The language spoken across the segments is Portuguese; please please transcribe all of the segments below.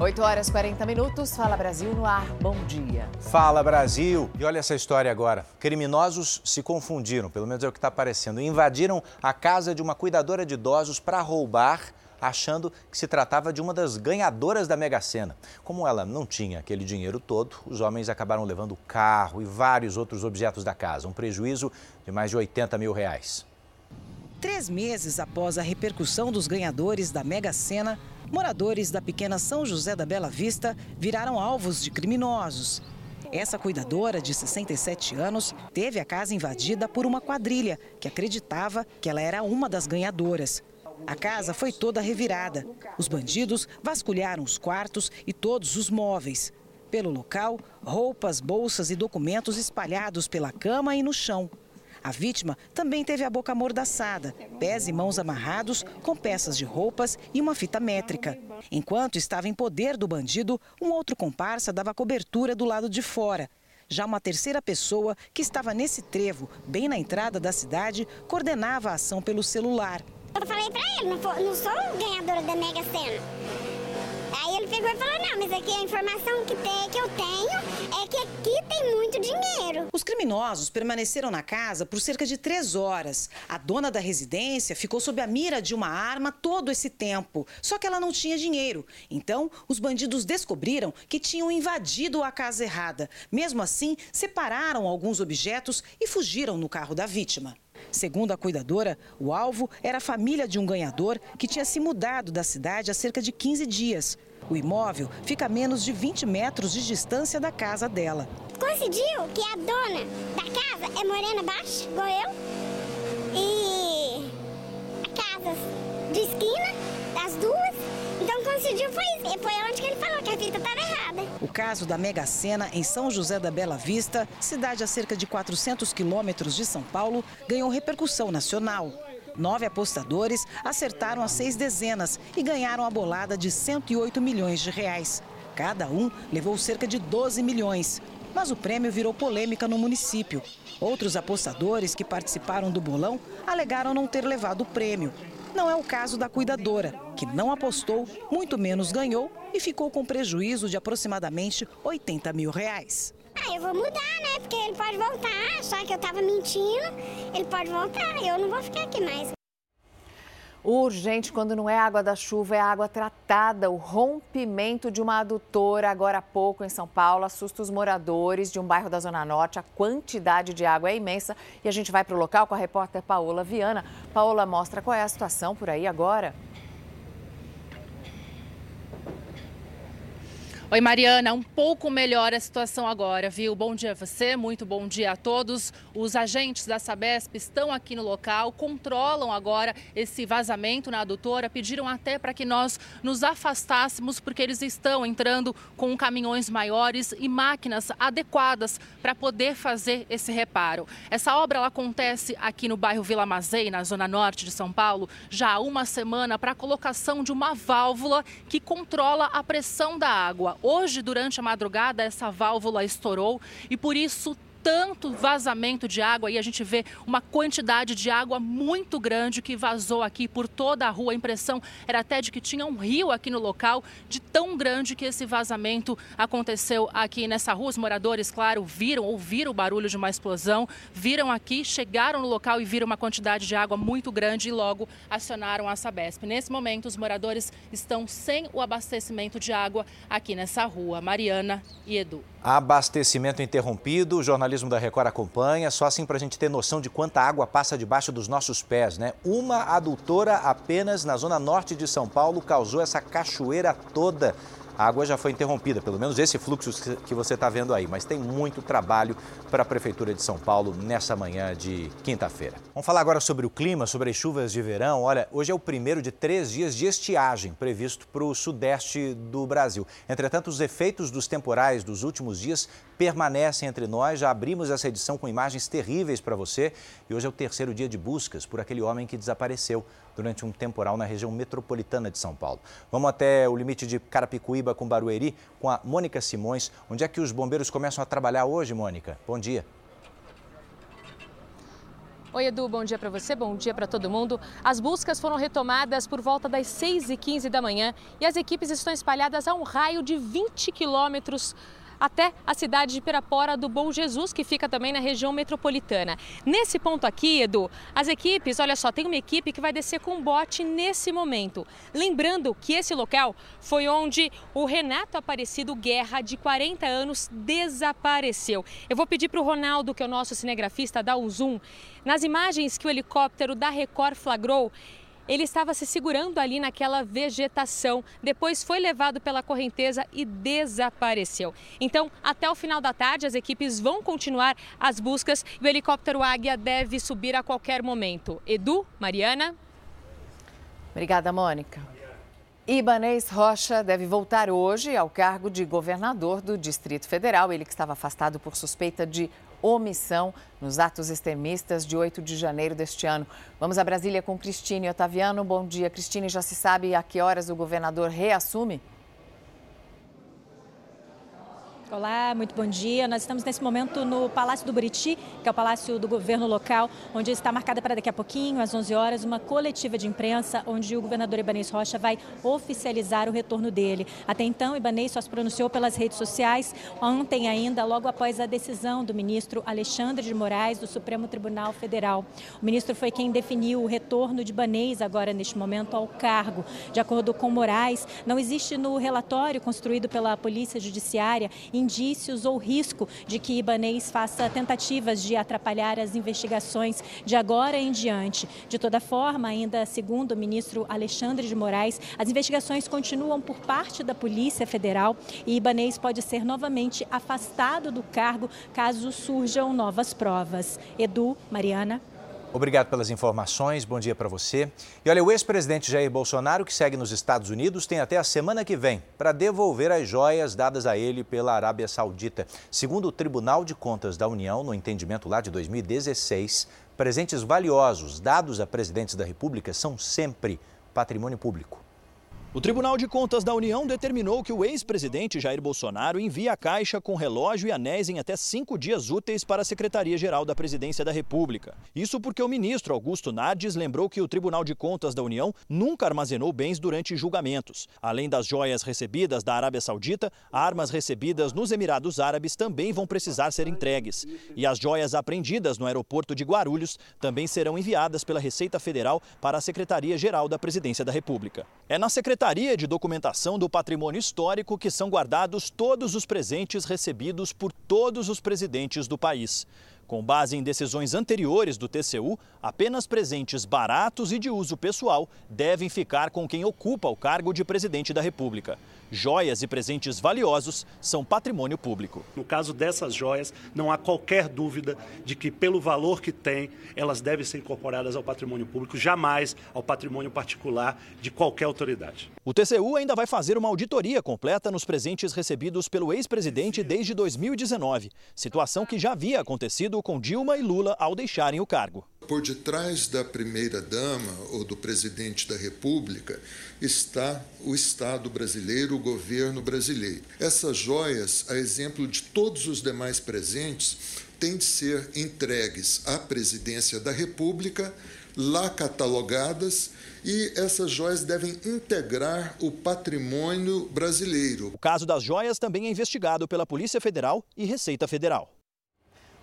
8 horas 40 minutos. Fala Brasil no ar. Bom dia. Fala Brasil. E olha essa história agora. Criminosos se confundiram, pelo menos é o que está aparecendo. Invadiram a casa de uma cuidadora de idosos para roubar achando que se tratava de uma das ganhadoras da Mega Sena. Como ela não tinha aquele dinheiro todo, os homens acabaram levando o carro e vários outros objetos da casa, um prejuízo de mais de 80 mil reais. Três meses após a repercussão dos ganhadores da Mega Sena, moradores da pequena São José da Bela Vista viraram alvos de criminosos. Essa cuidadora, de 67 anos, teve a casa invadida por uma quadrilha que acreditava que ela era uma das ganhadoras. A casa foi toda revirada. Os bandidos vasculharam os quartos e todos os móveis. Pelo local, roupas, bolsas e documentos espalhados pela cama e no chão. A vítima também teve a boca amordaçada, pés e mãos amarrados com peças de roupas e uma fita métrica. Enquanto estava em poder do bandido, um outro comparsa dava cobertura do lado de fora. Já uma terceira pessoa, que estava nesse trevo, bem na entrada da cidade, coordenava a ação pelo celular. Eu falei pra ele, não, não sou ganhadora da Mega Sena. Pegou e falou, não, mas aqui a informação que, tem, que eu tenho é que aqui tem muito dinheiro. Os criminosos permaneceram na casa por cerca de três horas. A dona da residência ficou sob a mira de uma arma todo esse tempo, só que ela não tinha dinheiro. Então, os bandidos descobriram que tinham invadido a casa errada. Mesmo assim, separaram alguns objetos e fugiram no carro da vítima. Segundo a cuidadora, o alvo era a família de um ganhador que tinha se mudado da cidade há cerca de 15 dias. O imóvel fica a menos de 20 metros de distância da casa dela. Coincidiu que a dona da casa é morena baixa, igual eu. E a casa de esquina, das duas. Então coincidiu, foi, foi onde que ele falou que a fita estava errada. O caso da Mega Sena em São José da Bela Vista, cidade a cerca de 400 quilômetros de São Paulo, ganhou repercussão nacional. Nove apostadores acertaram as seis dezenas e ganharam a bolada de 108 milhões de reais. Cada um levou cerca de 12 milhões. Mas o prêmio virou polêmica no município. Outros apostadores que participaram do bolão alegaram não ter levado o prêmio. Não é o caso da cuidadora, que não apostou, muito menos ganhou e ficou com prejuízo de aproximadamente 80 mil reais. Ah, eu vou mudar, né? Porque ele pode voltar, só que eu tava mentindo, ele pode voltar, eu não vou ficar aqui mais. Urgente quando não é água da chuva, é água tratada. O rompimento de uma adutora agora há pouco em São Paulo assusta os moradores de um bairro da Zona Norte. A quantidade de água é imensa e a gente vai para o local com a repórter Paola Viana. Paola mostra qual é a situação por aí agora. Oi, Mariana, um pouco melhor a situação agora, viu? Bom dia a você, muito bom dia a todos. Os agentes da Sabesp estão aqui no local, controlam agora esse vazamento na adutora, pediram até para que nós nos afastássemos, porque eles estão entrando com caminhões maiores e máquinas adequadas para poder fazer esse reparo. Essa obra acontece aqui no bairro Vila Mazei, na zona norte de São Paulo, já há uma semana para a colocação de uma válvula que controla a pressão da água. Hoje, durante a madrugada, essa válvula estourou e por isso tanto vazamento de água e a gente vê uma quantidade de água muito grande que vazou aqui por toda a rua. A impressão era até de que tinha um rio aqui no local, de tão grande que esse vazamento aconteceu aqui nessa rua. Os moradores, claro, viram, ouviram o barulho de uma explosão, viram aqui, chegaram no local e viram uma quantidade de água muito grande e logo acionaram a Sabesp. Nesse momento, os moradores estão sem o abastecimento de água aqui nessa rua. Mariana e Edu. Abastecimento interrompido, o jornalismo da Record acompanha, só assim para a gente ter noção de quanta água passa debaixo dos nossos pés, né? Uma adutora apenas na zona norte de São Paulo causou essa cachoeira toda a água já foi interrompida, pelo menos esse fluxo que você está vendo aí. Mas tem muito trabalho para a Prefeitura de São Paulo nessa manhã de quinta-feira. Vamos falar agora sobre o clima, sobre as chuvas de verão. Olha, hoje é o primeiro de três dias de estiagem previsto para o sudeste do Brasil. Entretanto, os efeitos dos temporais dos últimos dias permanecem entre nós. Já abrimos essa edição com imagens terríveis para você. E hoje é o terceiro dia de buscas por aquele homem que desapareceu durante um temporal na região metropolitana de São Paulo. Vamos até o limite de Carapicuíba com Barueri com a Mônica Simões. Onde é que os bombeiros começam a trabalhar hoje, Mônica? Bom dia. Oi, Edu, bom dia para você, bom dia para todo mundo. As buscas foram retomadas por volta das 6h15 da manhã e as equipes estão espalhadas a um raio de 20 quilômetros até a cidade de Pirapora do Bom Jesus, que fica também na região metropolitana. Nesse ponto aqui, Edu, as equipes, olha só, tem uma equipe que vai descer com bote nesse momento. Lembrando que esse local foi onde o Renato Aparecido Guerra, de 40 anos, desapareceu. Eu vou pedir para o Ronaldo, que é o nosso cinegrafista, dar um zoom. Nas imagens que o helicóptero da Record flagrou, ele estava se segurando ali naquela vegetação, depois foi levado pela correnteza e desapareceu. Então, até o final da tarde, as equipes vão continuar as buscas e o helicóptero Águia deve subir a qualquer momento. Edu, Mariana. Obrigada, Mônica. Ibanês Rocha deve voltar hoje ao cargo de governador do Distrito Federal. Ele que estava afastado por suspeita de omissão nos atos extremistas de 8 de janeiro deste ano. Vamos a Brasília com Cristine Otaviano. Bom dia, Cristine. Já se sabe a que horas o governador reassume? Olá, muito bom dia. Nós estamos nesse momento no Palácio do Buriti, que é o palácio do governo local, onde está marcada para daqui a pouquinho, às 11 horas, uma coletiva de imprensa, onde o governador Ibanez Rocha vai oficializar o retorno dele. Até então, Ibanez só se pronunciou pelas redes sociais, ontem ainda, logo após a decisão do ministro Alexandre de Moraes, do Supremo Tribunal Federal. O ministro foi quem definiu o retorno de Ibanez agora, neste momento, ao cargo. De acordo com Moraes, não existe no relatório construído pela Polícia Judiciária indícios ou risco de que Ibanês faça tentativas de atrapalhar as investigações de agora em diante. De toda forma, ainda segundo o ministro Alexandre de Moraes, as investigações continuam por parte da Polícia Federal e Ibanês pode ser novamente afastado do cargo caso surjam novas provas. Edu, Mariana. Obrigado pelas informações, bom dia para você. E olha, o ex-presidente Jair Bolsonaro, que segue nos Estados Unidos, tem até a semana que vem para devolver as joias dadas a ele pela Arábia Saudita. Segundo o Tribunal de Contas da União, no entendimento lá de 2016, presentes valiosos dados a presidentes da República são sempre patrimônio público. O Tribunal de Contas da União determinou que o ex-presidente Jair Bolsonaro envie a caixa com relógio e anéis em até cinco dias úteis para a Secretaria-Geral da Presidência da República. Isso porque o ministro Augusto Nardes lembrou que o Tribunal de Contas da União nunca armazenou bens durante julgamentos. Além das joias recebidas da Arábia Saudita, armas recebidas nos Emirados Árabes também vão precisar ser entregues. E as joias apreendidas no aeroporto de Guarulhos também serão enviadas pela Receita Federal para a Secretaria-Geral da Presidência da República. É na Secretaria Secretaria de Documentação do Patrimônio Histórico que são guardados todos os presentes recebidos por todos os presidentes do país. Com base em decisões anteriores do TCU, apenas presentes baratos e de uso pessoal devem ficar com quem ocupa o cargo de presidente da República. Joias e presentes valiosos são patrimônio público. No caso dessas joias, não há qualquer dúvida de que, pelo valor que têm, elas devem ser incorporadas ao patrimônio público, jamais ao patrimônio particular de qualquer autoridade. O TCU ainda vai fazer uma auditoria completa nos presentes recebidos pelo ex-presidente desde 2019, situação que já havia acontecido com Dilma e Lula ao deixarem o cargo. Por detrás da primeira-dama ou do presidente da República está o Estado brasileiro, o governo brasileiro. Essas joias, a exemplo de todos os demais presentes, têm de ser entregues à presidência da República, lá catalogadas e essas joias devem integrar o patrimônio brasileiro. O caso das joias também é investigado pela Polícia Federal e Receita Federal.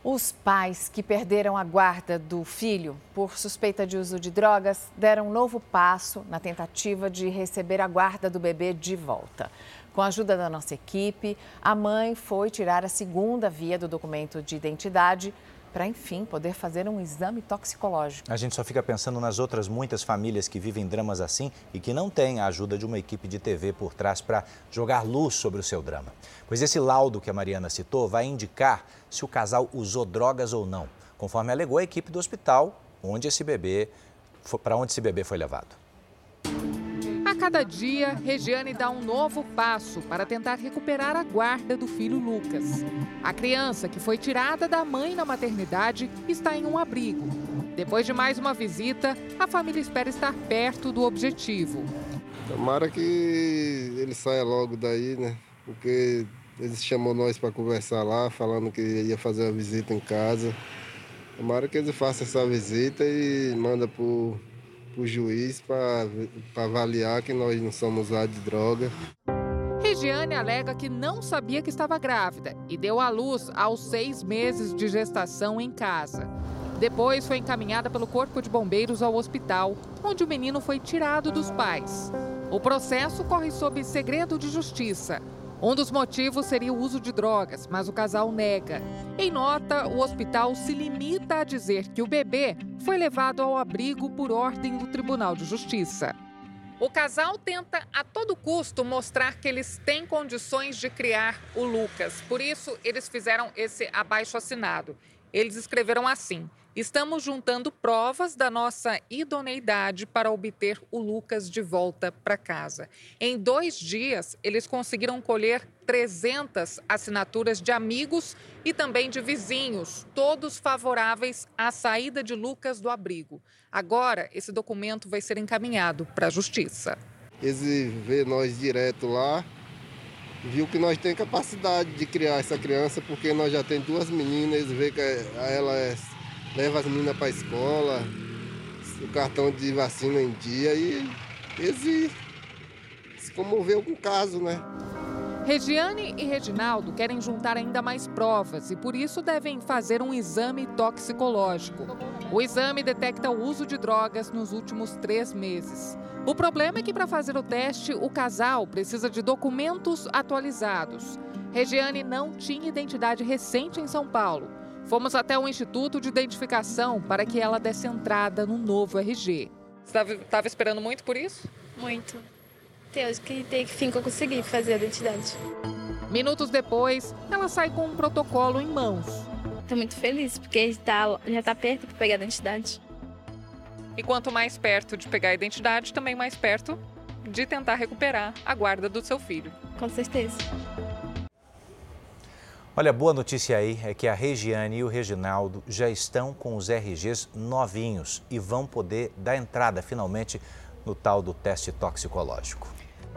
Os pais que perderam a guarda do filho por suspeita de uso de drogas deram um novo passo na tentativa de receber a guarda do bebê de volta. Com a ajuda da nossa equipe, a mãe foi tirar a segunda via do documento de identidade para, enfim, poder fazer um exame toxicológico. A gente só fica pensando nas outras muitas famílias que vivem dramas assim e que não têm a ajuda de uma equipe de TV por trás para jogar luz sobre o seu drama. Pois esse laudo que a Mariana citou vai indicar se o casal usou drogas ou não, conforme alegou a equipe do hospital onde esse bebê, para onde esse bebê foi levado. Cada dia, Regiane dá um novo passo para tentar recuperar a guarda do filho Lucas. A criança, que foi tirada da mãe na maternidade, está em um abrigo. Depois de mais uma visita, a família espera estar perto do objetivo. Tomara que ele saia logo daí, né? Porque eles chamou nós para conversar lá, falando que ia fazer uma visita em casa. Tomara que eles façam essa visita e manda o juiz para avaliar que nós não somos usuários de droga. Regiane alega que não sabia que estava grávida e deu à luz aos seis meses de gestação em casa. Depois foi encaminhada pelo Corpo de Bombeiros ao hospital, onde o menino foi tirado dos pais. O processo corre sob segredo de justiça. Um dos motivos seria o uso de drogas, mas o casal nega. Em nota, o hospital se limita a dizer que o bebê foi levado ao abrigo por ordem do Tribunal de Justiça. O casal tenta a todo custo mostrar que eles têm condições de criar o Lucas. Por isso, eles fizeram esse abaixo assinado. Eles escreveram assim: Estamos juntando provas da nossa idoneidade para obter o Lucas de volta para casa. Em dois dias, eles conseguiram colher 300 assinaturas de amigos e também de vizinhos, todos favoráveis à saída de Lucas do abrigo. Agora, esse documento vai ser encaminhado para a Justiça. Eles vê nós direto lá, viu que nós temos capacidade de criar essa criança, porque nós já temos duas meninas, eles vê que ela é leva as meninas para a escola, o cartão de vacina em dia e eles se comoveu com o caso, né? Regiane e Reginaldo querem juntar ainda mais provas e por isso devem fazer um exame toxicológico. O exame detecta o uso de drogas nos últimos três meses. O problema é que para fazer o teste, o casal precisa de documentos atualizados. Regiane não tinha identidade recente em São Paulo Fomos até o Instituto de Identificação para que ela desse entrada no novo RG. Você estava esperando muito por isso? Muito. Deus, que tem que fim que eu consegui fazer a identidade. Minutos depois, ela sai com um protocolo em mãos. Estou muito feliz, porque tá, já está perto para pegar a identidade. E quanto mais perto de pegar a identidade, também mais perto de tentar recuperar a guarda do seu filho. Com certeza. Olha, boa notícia aí é que a Regiane e o Reginaldo já estão com os RGs novinhos e vão poder dar entrada finalmente no tal do teste toxicológico.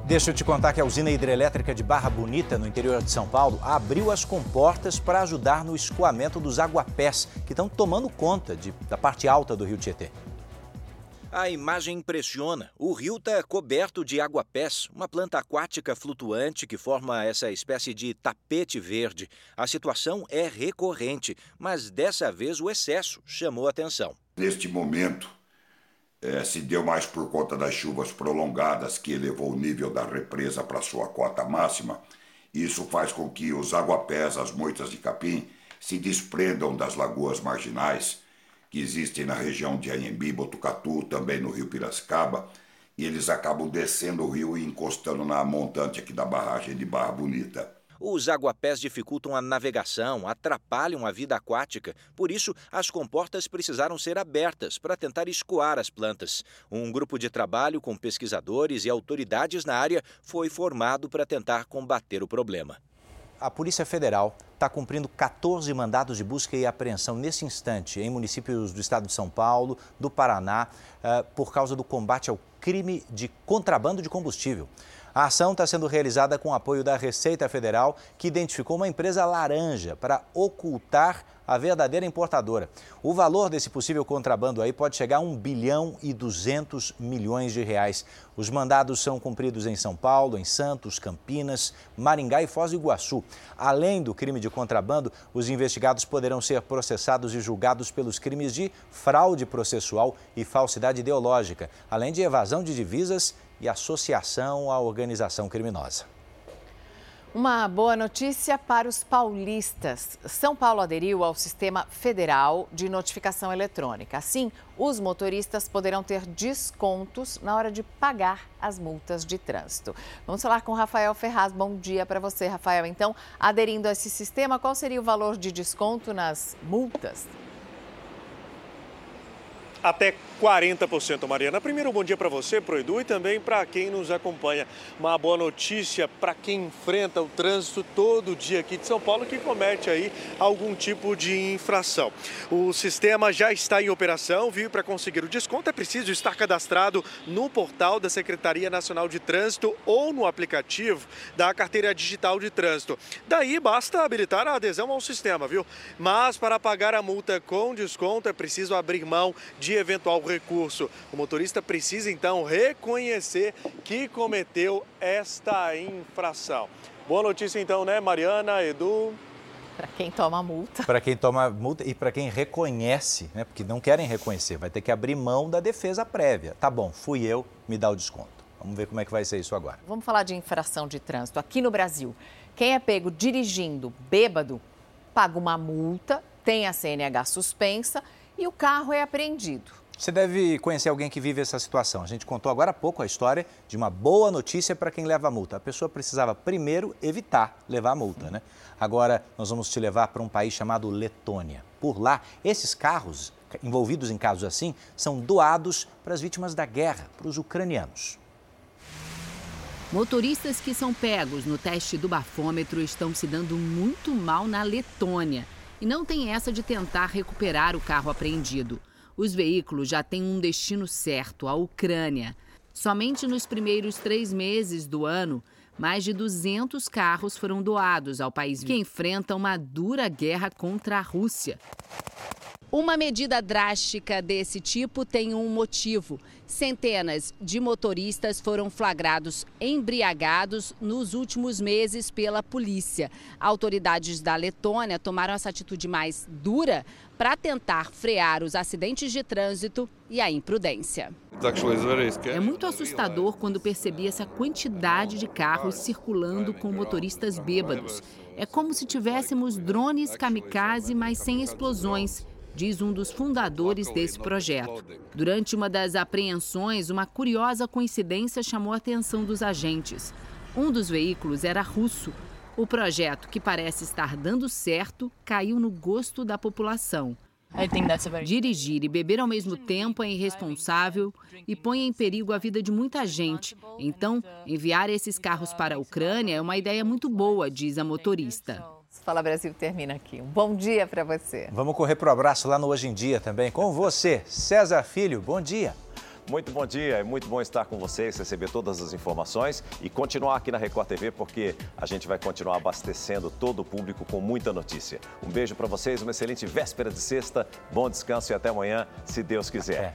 Deixa eu te contar que a usina hidrelétrica de Barra Bonita, no interior de São Paulo, abriu as comportas para ajudar no escoamento dos aguapés que estão tomando conta de, da parte alta do rio Tietê. A imagem impressiona. O rio está coberto de aguapés, uma planta aquática flutuante que forma essa espécie de tapete verde. A situação é recorrente, mas dessa vez o excesso chamou atenção. Neste momento, é, se deu mais por conta das chuvas prolongadas que elevou o nível da represa para sua cota máxima. Isso faz com que os aguapés, as moitas de capim, se desprendam das lagoas marginais que existem na região de Anhembi, Botucatu, também no rio Piracicaba, e eles acabam descendo o rio e encostando na montante aqui da barragem de Barra Bonita. Os aguapés dificultam a navegação, atrapalham a vida aquática, por isso as comportas precisaram ser abertas para tentar escoar as plantas. Um grupo de trabalho com pesquisadores e autoridades na área foi formado para tentar combater o problema. A Polícia Federal está cumprindo 14 mandados de busca e apreensão nesse instante em municípios do estado de São Paulo, do Paraná, uh, por causa do combate ao crime de contrabando de combustível. A ação está sendo realizada com apoio da Receita Federal, que identificou uma empresa laranja para ocultar a verdadeira importadora. O valor desse possível contrabando aí pode chegar a 1 bilhão e 200 milhões de reais. Os mandados são cumpridos em São Paulo, em Santos, Campinas, Maringá e Foz do Iguaçu. Além do crime de contrabando, os investigados poderão ser processados e julgados pelos crimes de fraude processual e falsidade ideológica, além de evasão de divisas e associação à organização criminosa. Uma boa notícia para os paulistas. São Paulo aderiu ao Sistema Federal de Notificação Eletrônica. Assim, os motoristas poderão ter descontos na hora de pagar as multas de trânsito. Vamos falar com Rafael Ferraz. Bom dia para você, Rafael. Então, aderindo a esse sistema, qual seria o valor de desconto nas multas? até 40%, Mariana. Primeiro, bom dia para você, pro Edu, e também para quem nos acompanha. Uma boa notícia para quem enfrenta o trânsito todo dia aqui de São Paulo que comete aí algum tipo de infração. O sistema já está em operação, viu? Para conseguir o desconto é preciso estar cadastrado no portal da Secretaria Nacional de Trânsito ou no aplicativo da Carteira Digital de Trânsito. Daí basta habilitar a adesão ao sistema, viu? Mas para pagar a multa com desconto é preciso abrir mão de eventual recurso. O motorista precisa então reconhecer que cometeu esta infração. Boa notícia então, né, Mariana, Edu? Para quem toma multa. Para quem toma multa e para quem reconhece, né? Porque não querem reconhecer, vai ter que abrir mão da defesa prévia. Tá bom, fui eu, me dá o desconto. Vamos ver como é que vai ser isso agora. Vamos falar de infração de trânsito. Aqui no Brasil, quem é pego dirigindo bêbado paga uma multa, tem a CNH suspensa e o carro é apreendido. Você deve conhecer alguém que vive essa situação. A gente contou agora há pouco a história de uma boa notícia para quem leva a multa. A pessoa precisava primeiro evitar levar a multa, né? Agora nós vamos te levar para um país chamado Letônia. Por lá, esses carros envolvidos em casos assim são doados para as vítimas da guerra, para os ucranianos. Motoristas que são pegos no teste do bafômetro estão se dando muito mal na Letônia. E não tem essa de tentar recuperar o carro apreendido. Os veículos já têm um destino certo, a Ucrânia. Somente nos primeiros três meses do ano, mais de 200 carros foram doados ao país que enfrenta uma dura guerra contra a Rússia. Uma medida drástica desse tipo tem um motivo. Centenas de motoristas foram flagrados embriagados nos últimos meses pela polícia. Autoridades da Letônia tomaram essa atitude mais dura para tentar frear os acidentes de trânsito e a imprudência. É muito assustador quando percebi essa quantidade de carros circulando com motoristas bêbados. É como se tivéssemos drones kamikaze, mas sem explosões diz um dos fundadores desse projeto. Durante uma das apreensões, uma curiosa coincidência chamou a atenção dos agentes. Um dos veículos era russo. O projeto, que parece estar dando certo, caiu no gosto da população. Dirigir e beber ao mesmo tempo é irresponsável e põe em perigo a vida de muita gente. Então, enviar esses carros para a Ucrânia é uma ideia muito boa, diz a motorista. Fala Brasil termina aqui. Um bom dia para você. Vamos correr para o abraço lá no Hoje em Dia também com você, César Filho. Bom dia. Muito bom dia, é muito bom estar com vocês, receber todas as informações e continuar aqui na Record TV, porque a gente vai continuar abastecendo todo o público com muita notícia. Um beijo para vocês, uma excelente véspera de sexta, bom descanso e até amanhã, se Deus quiser.